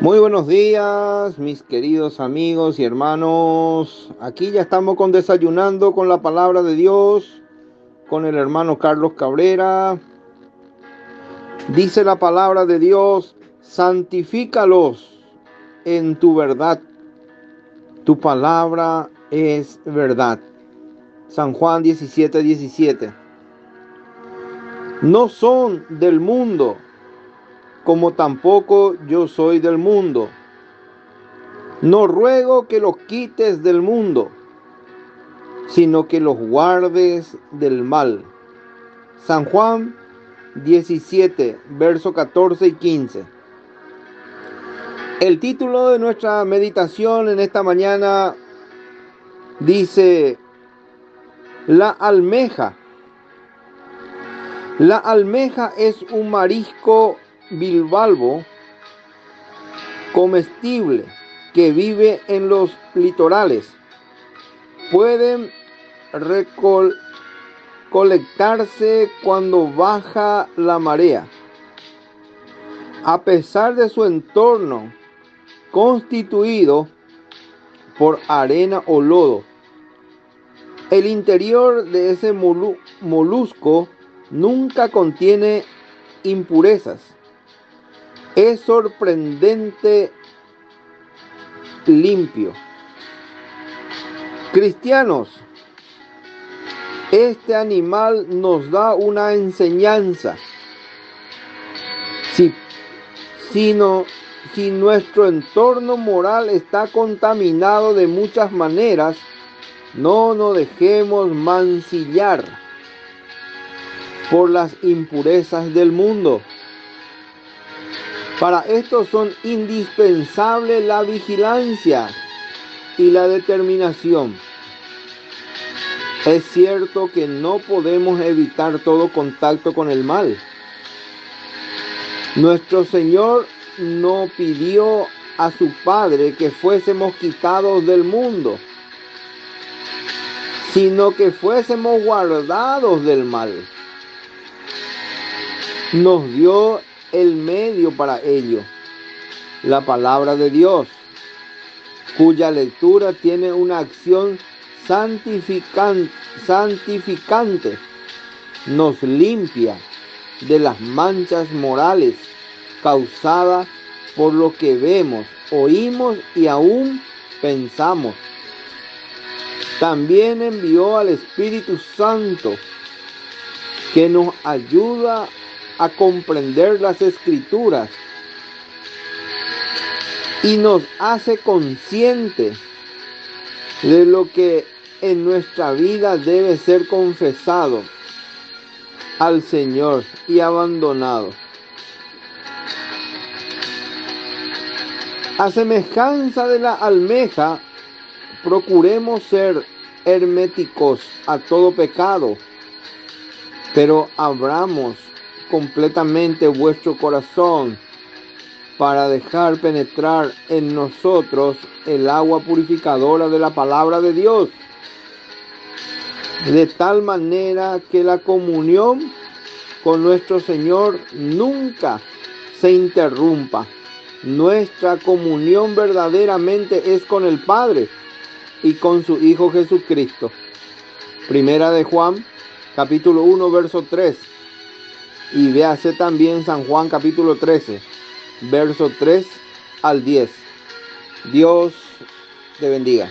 Muy buenos días, mis queridos amigos y hermanos. Aquí ya estamos con desayunando con la palabra de Dios, con el hermano Carlos Cabrera. Dice la palabra de Dios, santifícalos en tu verdad. Tu palabra es verdad. San Juan 17, 17. No son del mundo como tampoco yo soy del mundo. No ruego que los quites del mundo, sino que los guardes del mal. San Juan 17, verso 14 y 15. El título de nuestra meditación en esta mañana dice, la almeja. La almeja es un marisco bilbalbo comestible que vive en los litorales. Pueden recolectarse cuando baja la marea. A pesar de su entorno constituido por arena o lodo, el interior de ese molusco nunca contiene impurezas es sorprendente limpio. Cristianos, este animal nos da una enseñanza. Si, si, si nuestro entorno moral está contaminado de muchas maneras, no nos dejemos mancillar por las impurezas del mundo. Para esto son indispensables la vigilancia y la determinación. Es cierto que no podemos evitar todo contacto con el mal. Nuestro Señor no pidió a su Padre que fuésemos quitados del mundo, sino que fuésemos guardados del mal. Nos dio el medio para ello, la palabra de Dios, cuya lectura tiene una acción santificante, santificante nos limpia de las manchas morales causadas por lo que vemos, oímos y aún pensamos. También envió al Espíritu Santo que nos ayuda a comprender las escrituras y nos hace conscientes de lo que en nuestra vida debe ser confesado al Señor y abandonado. A semejanza de la almeja, procuremos ser herméticos a todo pecado, pero abramos completamente vuestro corazón para dejar penetrar en nosotros el agua purificadora de la palabra de Dios. De tal manera que la comunión con nuestro Señor nunca se interrumpa. Nuestra comunión verdaderamente es con el Padre y con su Hijo Jesucristo. Primera de Juan, capítulo 1, verso 3. Y véase también San Juan capítulo 13, verso 3 al 10. Dios te bendiga.